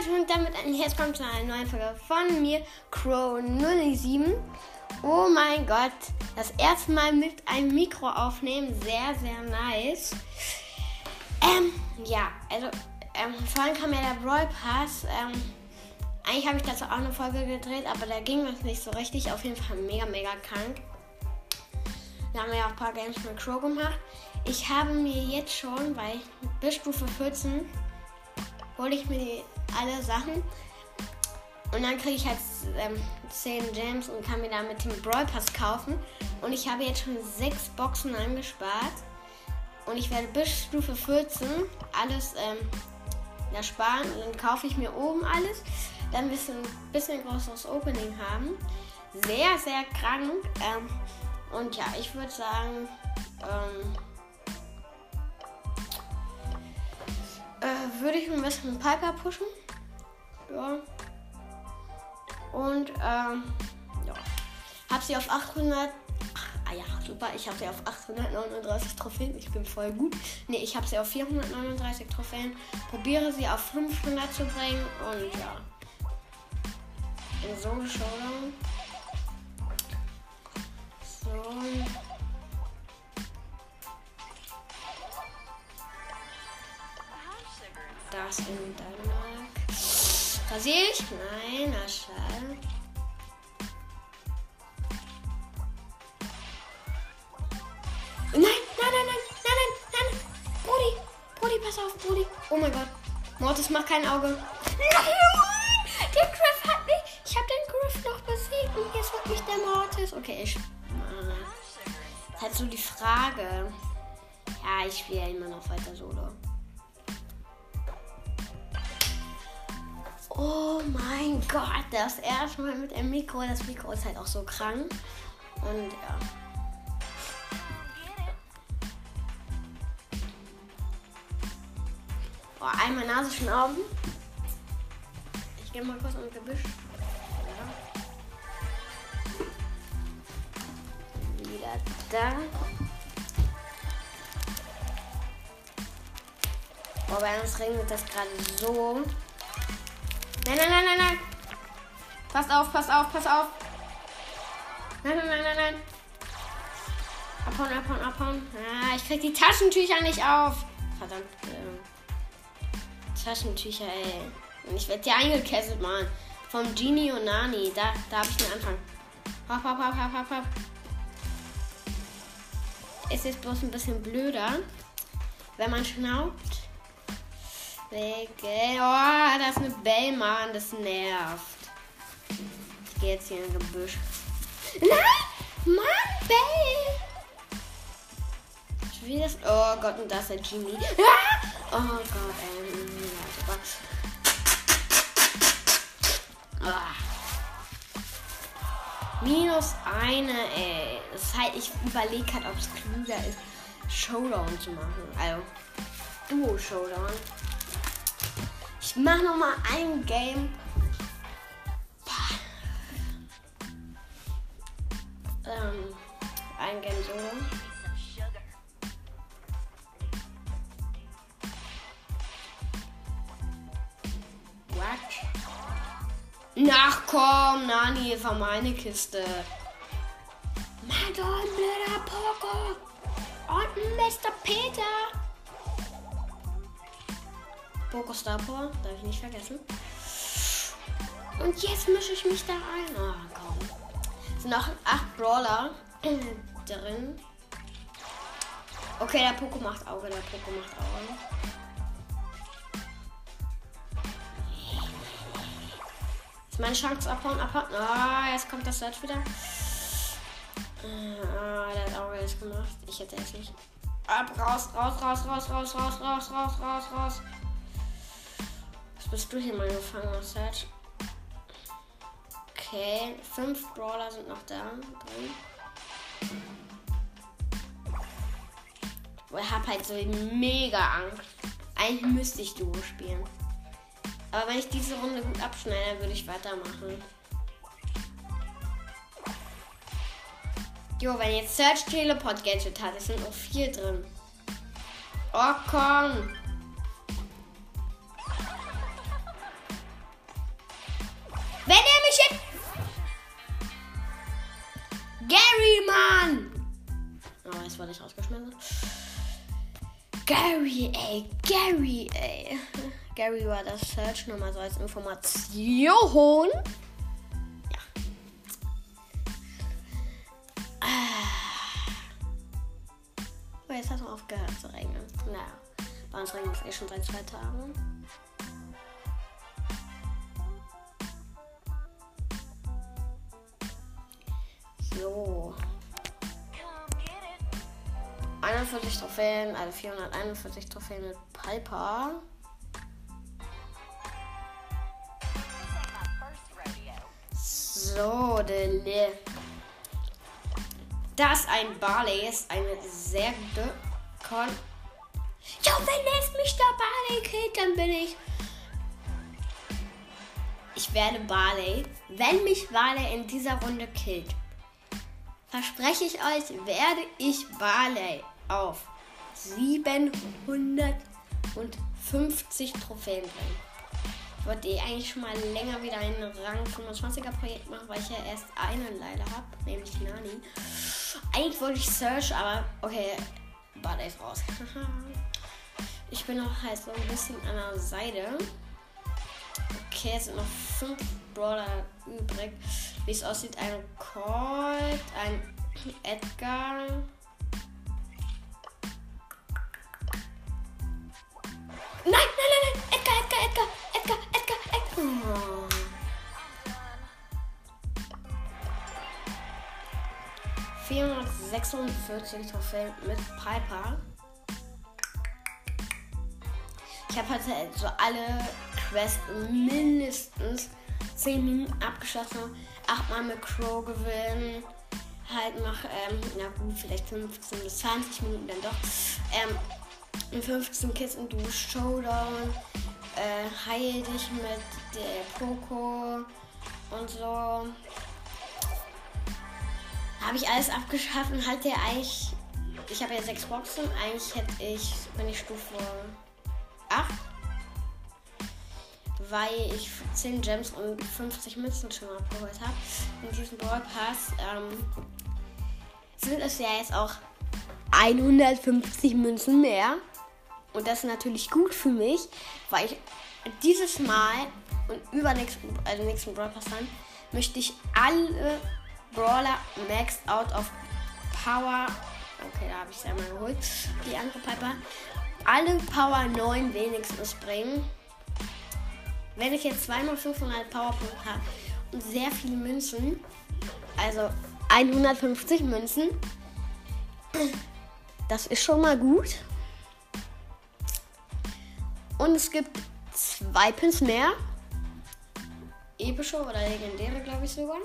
Leute und damit ein herzlich willkommen zu einer neuen Folge von mir, Crow07. Oh mein Gott, das erste Mal mit einem Mikro aufnehmen, sehr, sehr nice. Ähm, ja, also, ähm, vorhin kam ja der Brawl Pass. Ähm, eigentlich habe ich dazu auch eine Folge gedreht, aber da ging es nicht so richtig. Auf jeden Fall mega, mega krank. Da haben wir ja auch ein paar Games mit Crow gemacht. Ich habe mir jetzt schon bei bis Stufe 14 hole ich mir die, alle Sachen und dann kriege ich halt ähm, 10 Gems und kann mir damit den Brawl Pass kaufen. Und ich habe jetzt schon 6 Boxen angespart. Und ich werde bis Stufe 14 alles ähm, sparen. Und dann kaufe ich mir oben alles. Dann ein bisschen, bisschen größeres Opening haben. Sehr, sehr krank. Ähm, und ja, ich würde sagen, ähm, äh, würde ich ein bisschen Piper pushen. Ja. Und ähm, ja. Hab sie auf 800. Ah ja, super. Ich habe sie auf 839 Trophäen. Ich bin voll gut. Ne, ich habe sie auf 439 Trophäen. Probiere sie auf 500 zu bringen. Und ja. In so einem Showdown. So. Das in Dänemark. Ich? Nein, na schade. Nein, nein, nein, nein, nein, nein, nein. Brody, Brody, pass auf, Brody. Oh mein Gott. Mortis macht kein Auge. Nein, der Griff hat mich. Ich habe den Griff noch besiegt und jetzt hat mich der Mortis. Okay, ich. Äh, ist halt so die Frage. Ja, ich spiele ja immer noch weiter Solo. Oh mein Gott, das erste Mal mit dem Mikro. Das Mikro ist halt auch so krank. Und ja. Oh, einmal Nase schon Augen. Ich gehe mal kurz ins Gebüsch. Ja. Wieder da. Oh, bei uns regnet das gerade so. Nein, nein, nein, nein, nein. Passt auf, passt auf, passt auf. Nein, nein, nein, nein, nein. Abhauen, abhauen, abhauen. Ah, ich krieg die Taschentücher nicht auf. Verdammt. Äh, Taschentücher, ey. Und ich werde hier eingekesselt, Mann. Vom Genie und Nani. Da, da habe ich den Anfang. Hopp, hopp, hopp, hopp, hopp, hopp. Ist jetzt bloß ein bisschen blöder, wenn man schnaubt. Weg. Oh, das ist eine Bell, Mann. Das nervt. Ich gehe jetzt hier in ein Gebüsch. Nein! Mann, Bell! Wie das? Oh Gott, und das ist der Genie. Ah! Oh Gott, ey. Ah. Minus eine, ey. Das heißt, ich überlege halt, ob es klüger ist, Showdown zu machen. Also, Duo-Showdown. Ich mach noch mal ein Game. Ähm, ein Game Solo. What? Ach komm, Nani, war meine Kiste. Madon, blöder Poco. Und Mr. Peter. Poco Star Power, darf ich nicht vergessen. Und jetzt mische ich mich da ein. Oh, komm. Es sind noch acht Brawler drin. Okay, der Poco macht Auge, der Poco macht Auge. Ist meine Chance abhauen, abhauen. Ah, oh, jetzt kommt das Search wieder. Ah, der hat Auge jetzt gemacht. Ich hätte es nicht. Ab, raus, raus, raus, raus, raus, raus, raus, raus, raus, raus. Bist du hier mal gefangen, Set? Okay, fünf Brawler sind noch da drin. Ich hab halt so mega Angst. Eigentlich müsste ich Duo spielen. Aber wenn ich diese Runde gut abschneide, würde ich weitermachen. Jo, wenn jetzt Search Teleport Gadget hat, es sind noch vier drin. Oh komm! Mann! Oh, jetzt wurde ich rausgeschmissen. Gary, ey, Gary, ey. Gary war das Search nur mal so als Information. Ja. Ah. Oh, jetzt hat es aufgehört zu regnen. Naja, bei uns regnet es eh schon seit zwei Tagen. So. 41 Trophäen, also 441 Trophäen mit Piper. So, Dele. Das ein Barley ist eine sehr gute Con. Ja, wenn es mich der Barley killt, dann bin ich. Ich werde Barley, wenn mich Barley in dieser Runde killt, verspreche ich euch, werde ich Barley auf 750 Trophäen bringen. Wollte eh eigentlich schon mal länger wieder ein Rang 25er Projekt machen, weil ich ja erst einen leider habe, nämlich Nani. Eigentlich wollte ich Search, aber okay, Barley ist raus. ich bin noch halt so ein bisschen an der Seite. Okay, es sind noch 5 Brawler übrig. Wie es aussieht, ein Colt, ein Edgar. Nein, nein, nein, nein! Edgar, Edgar, Edgar, Edgar, Edgar, Edgar. Oh. ...446 Trophäen mit Piper. Ich habe heute so alle Quests mindestens 10 Minuten abgeschlossen. 8 Mal mit Crow gewinnen halt noch, ähm, na gut, vielleicht 15 bis 20 Minuten dann doch. Ähm, 15 Kisten du Showdown, äh, heil dich mit der Poco und so. Habe ich alles abgeschafft und hatte eigentlich, ich habe ja sechs Boxen, eigentlich hätte ich, wenn ich Stufe 8, weil ich 10 Gems und 50 Münzen schon abgeholt habe. In diesem Brawl Pass ähm, sind es ja jetzt auch 150 Münzen mehr. Und das ist natürlich gut für mich, weil ich dieses Mal und übernächsten, also nächsten Brawl Pass dann, möchte ich alle Brawler maxed out of Power. Okay, da habe ich es einmal geholt. Die andere Piper. Alle Power 9 wenigstens bringen. Wenn ich jetzt zweimal 500 Powerpunkte habe und sehr viele Münzen, also 150 Münzen. Das ist schon mal gut. Und es gibt zwei Pins mehr. Epische oder legendäre, glaube ich sogar.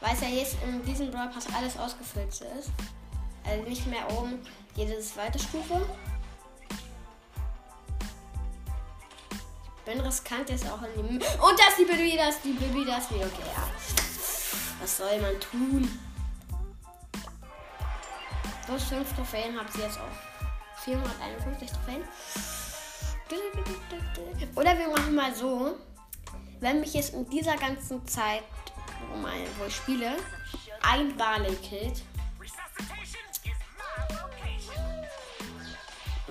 Weil es ja jetzt in diesem Brawl Pass alles ausgefüllt ist. Also nicht mehr oben jede zweite Stufe. Bin riskant jetzt auch in die. Und das die Baby, das die Baby, das die. Okay, ja. Was soll man tun? Plus 5 Trophäen habt ihr jetzt auch. 451 Trophäen. Oder wir machen mal so. Wenn mich jetzt in dieser ganzen Zeit, wo, ich spiele, ein Barley killt,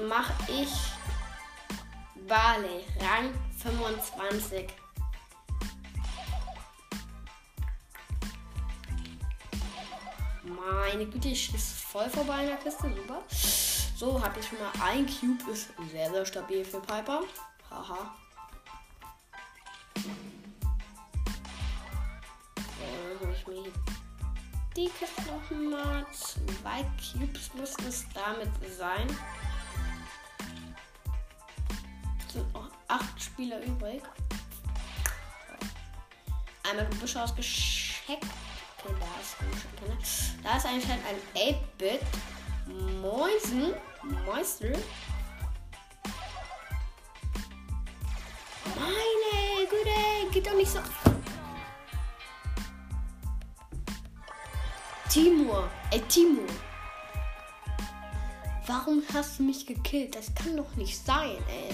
mache ich Barley Rang 25. Meine Güte, ich ist voll vorbei in der Kiste. Super. So, habe ich schon mal ein Cube. Ist sehr, sehr stabil für Piper. Haha. So, dann ich mir die Kiste noch mal. Zwei Cubes müssten es damit sein. Sind noch acht Spieler übrig. Einmal Gebüsche ausgeschickt. Okay, da ist ein Da ist anscheinend ein 8-Bit. Mäusen. Meister. Meine Güte, geht doch nicht so. Timur. Ey, Timur. Warum hast du mich gekillt? Das kann doch nicht sein, ey.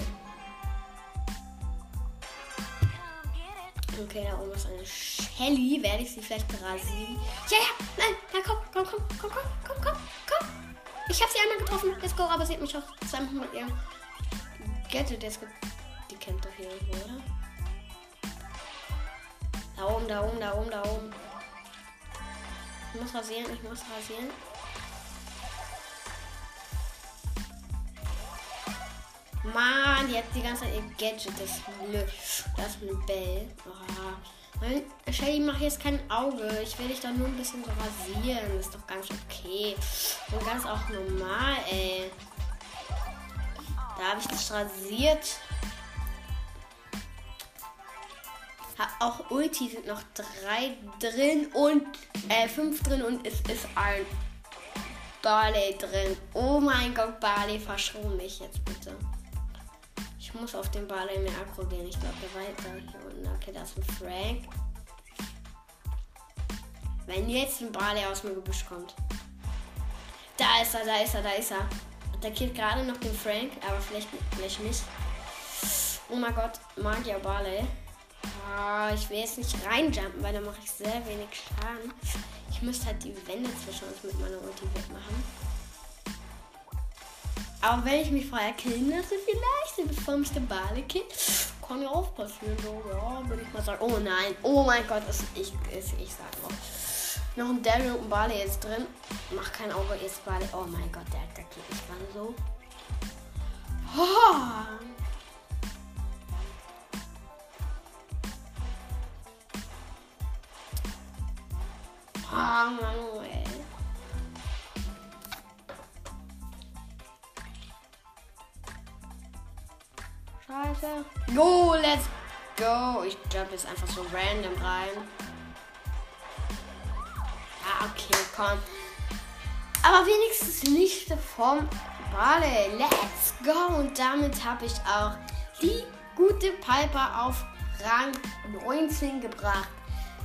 Okay, da oben ist eine Shelly. Werde ich sie vielleicht rasieren? Ja, ja, nein, ja, komm, komm, komm, komm, komm, komm, komm. Ich habe sie einmal getroffen. Let's go, aber sie hat mich auch zweimal mit ihrem Gadget jetzt Die kennt doch hier irgendwo, oder? Da oben, da oben, da oben, da oben. Ich muss rasieren, ich muss rasieren. Mann, die hat die ganze Zeit ihr Gadget. Das, das ist eine Bell. Oh. Shelly, mach jetzt kein Auge. Ich will dich doch nur ein bisschen so rasieren. Ist doch ganz okay. Und ganz auch normal, ey. Da habe ich dich rasiert. Auch Ulti sind noch drei drin und äh, fünf drin und es ist ein Barley drin. Oh mein Gott, Barley, verschon mich jetzt bitte. Ich muss auf den Barley mehr Akku gehen. Ich glaube, der weiter hier unten. Okay, da ist ein Frank. Wenn jetzt ein Barley aus dem Gebüsch kommt. Da ist er, da ist er, da ist er. Attackiert gerade noch den Frank, aber vielleicht, vielleicht nicht. Oh mein Gott, Magier Barley. Ah, ich will jetzt nicht reinjumpen, weil dann mache ich sehr wenig Schaden. Ich müsste halt die Wände zwischen uns mit meiner Ulti wegmachen. Aber wenn ich mich vorher killen lasse, vielleicht, bevor mich der Bale killt, kann ja auch passieren. So, ja, würde ich mal sagen. Oh nein, oh mein Gott, ist, ich, ist, ich sag noch. Noch ein Daryl und ein Bale jetzt drin. Mach kein Auge, jetzt Bale. Oh mein Gott, der attackiert mich gerade so. Oh. Ah, Manuel. Scheiße. Go, let's go. Ich jump jetzt einfach so random rein. Ja, okay, komm. Aber wenigstens nicht vom Bale. Let's go. Und damit habe ich auch die gute Piper auf Rang 19 gebracht.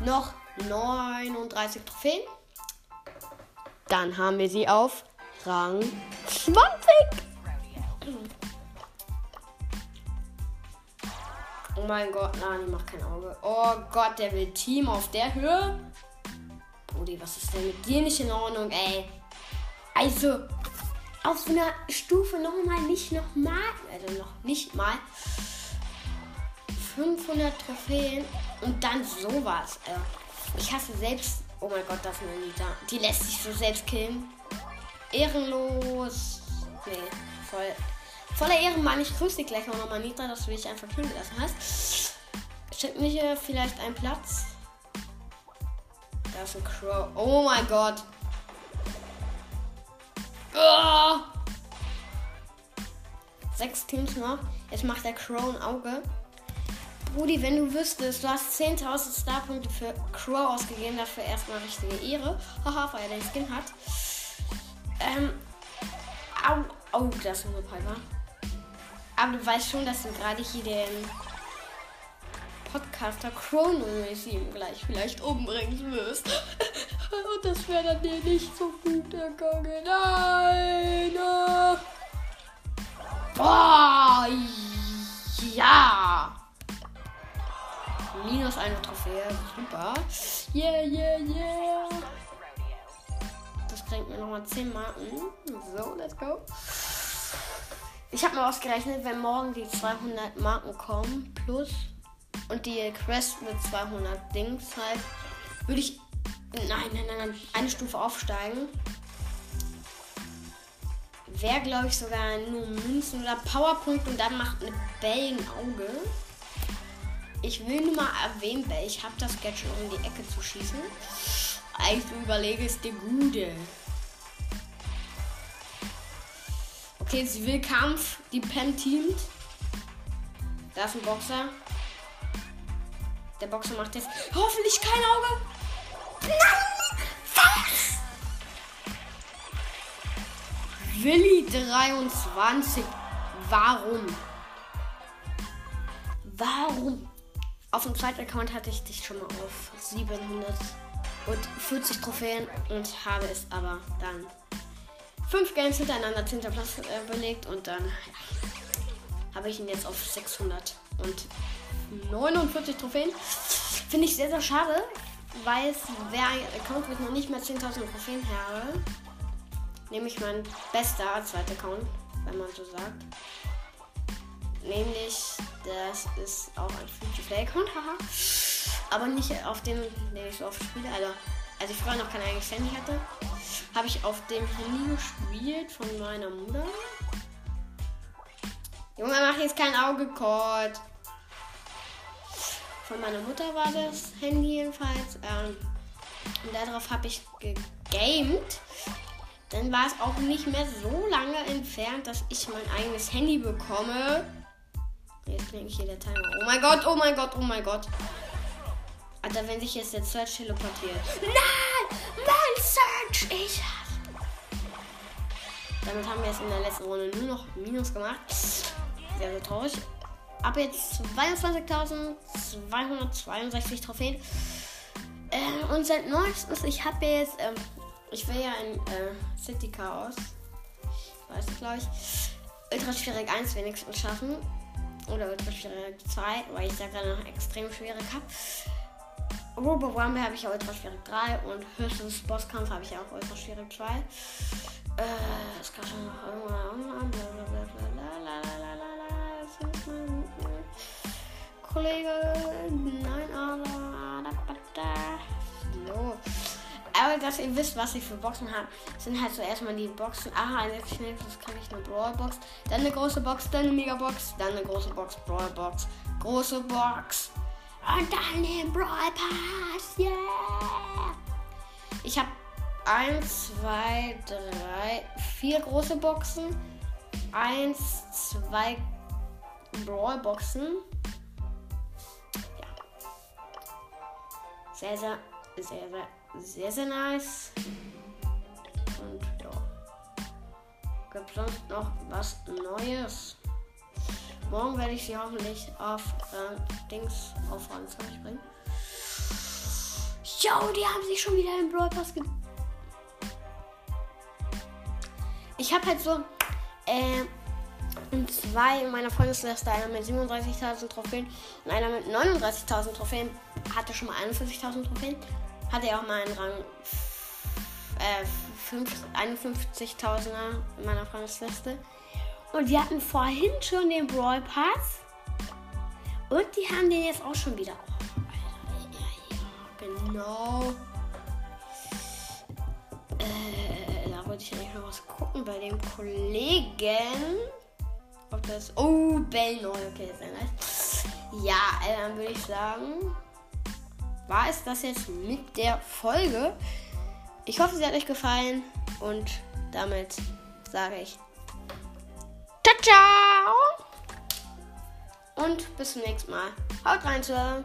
Noch 39 Trophäen. Dann haben wir sie auf Rang 20. Oh mein Gott, die macht kein Auge. Oh Gott, der will Team auf der Höhe. Brudi, was ist denn mit dir nicht in Ordnung, ey? Also, auf so einer Stufe nochmal, nicht nochmal, also noch nicht mal 500 Trophäen und dann sowas. Äh. Ich hasse selbst. Oh mein Gott, das ist eine Nita. Die lässt sich so selbst killen. Ehrenlos. Nee, voll. Voller Ehrenmann. Ich grüße dich gleich auch nochmal, Nita, dass du dich einfach killen gelassen hast. Steht mir hier vielleicht ein Platz? Da ist ein Crow. Oh mein Gott. Oh! Sechs Teams noch. Jetzt macht der Crow ein Auge. Brudi, wenn du wüsstest, du hast 10.000 Starpunkte für Crow ausgegeben, dafür erstmal richtige Ehre. Haha, weil er den Skin hat. Ähm, au, au, das ist eine Piper. Aber du weißt schon, dass du gerade hier den Podcaster Chrono 7 gleich vielleicht umbringen wirst. Und das wäre dann dir nicht so gut ergangen. Nein! Boah! Ja! Minus eine Trophäe. Super. Yeah, yeah, yeah. Das bringt mir nochmal 10 Marken. So, let's go. Ich habe mal ausgerechnet, wenn morgen die 200 Marken kommen, plus und die Quest mit 200 Dings halt, würde ich, nein, nein, nein, nein, eine Stufe aufsteigen. Wäre, glaube ich, sogar nur Münzen oder Powerpunkt und dann macht eine Bell ein Auge. Ich will nur mal erwähnen, weil ich habe das Gadget, um in die Ecke zu schießen. Ich überlege es dir Gute. Okay, sie will Kampf. Die Pen teamt. Da ist ein Boxer. Der Boxer macht jetzt hoffentlich kein Auge. Nein! Was? Willi 23. Warum? Warum? Auf dem zweiten Account hatte ich dich schon mal auf 740 Trophäen und habe es aber dann fünf Games hintereinander 10. Platz äh, belegt und dann ja, habe ich ihn jetzt auf 600 und 49 Trophäen. Finde ich sehr, sehr schade, weil es wäre ein Account mit noch nicht mehr 10.000 Trophäen habe. Nämlich mein bester zweiter Account, wenn man so sagt. Nämlich, das ist auch ein Free-to-Play-Account, haha. Aber nicht auf dem, den ich so oft spiele. Also, als ich vorher noch kein eigenes Handy hatte, habe ich auf dem Handy gespielt von meiner Mutter. Junge, mach jetzt kein Auge-Code. Von meiner Mutter war das Handy jedenfalls. Ähm, und darauf habe ich gegamed. Dann war es auch nicht mehr so lange entfernt, dass ich mein eigenes Handy bekomme. Jetzt klingt hier der Timer. Oh mein Gott, oh mein Gott, oh mein Gott. Alter, wenn sich jetzt der Search teleportiert. Nein! Mein Search! Ich Damit haben wir es in der letzten Runde nur noch Minus gemacht. Sehr, sehr traurig. Ab jetzt 22.262 Trophäen. Äh, und seit neuestes, ich habe jetzt, ähm, ich will ja ein äh, City Chaos. Weiß ich, glaube ich. Ultra schwierig 1 wenigstens schaffen. Oder Ultra schwierig 2, weil ich da gerade noch extrem schwierig habe. Robo Rumble habe ich ja Ultra Schwierig 3 und höchstens Bosskampf habe ich auch Ultra Schwierig 2. Äh, es kann schon noch irgendwann. Kollege, nein, aber. So. Aber dass ihr wisst, was ich für Boxen habe, sind halt so erstmal die Boxen. Aha, jetzt schnell, das kann ich eine Brawl Box. Dann eine große Box, dann eine Mega Box, dann eine große Box, Brawl Box, große Box, und dann den Brawl Pass. Yeah! Ich habe 1, 2, 3, 4 große Boxen. 1, 2 Brawl Boxen. Ja. Sehr, sehr, sehr, sehr, sehr, sehr nice. Und ja. Gibt sonst noch was Neues? Morgen werde ich sie hoffentlich auf äh, Dings auf 20 bringen. Jo, die haben sich schon wieder im Brawl Pass ge Ich habe halt so äh, zwei meiner Freundesliste, einer mit 37.000 Trophäen und einer mit 39.000 Trophäen, hatte schon mal 41.000 Trophäen. Hatte er auch mal einen Rang äh, 51.000er in meiner Freundesliste. Und wir hatten vorhin schon den Brawl Pass. Und die haben den jetzt auch schon wieder. Ja, ja, genau. Äh, da wollte ich eigentlich noch was gucken bei dem Kollegen. Ob das. Oh, Bell neu. Okay, sehr nice. Ja, äh, dann würde ich sagen, war es das jetzt mit der Folge. Ich hoffe, sie hat euch gefallen und damit sage ich Ciao, ciao. Und bis zum nächsten Mal. Haut rein, Sir.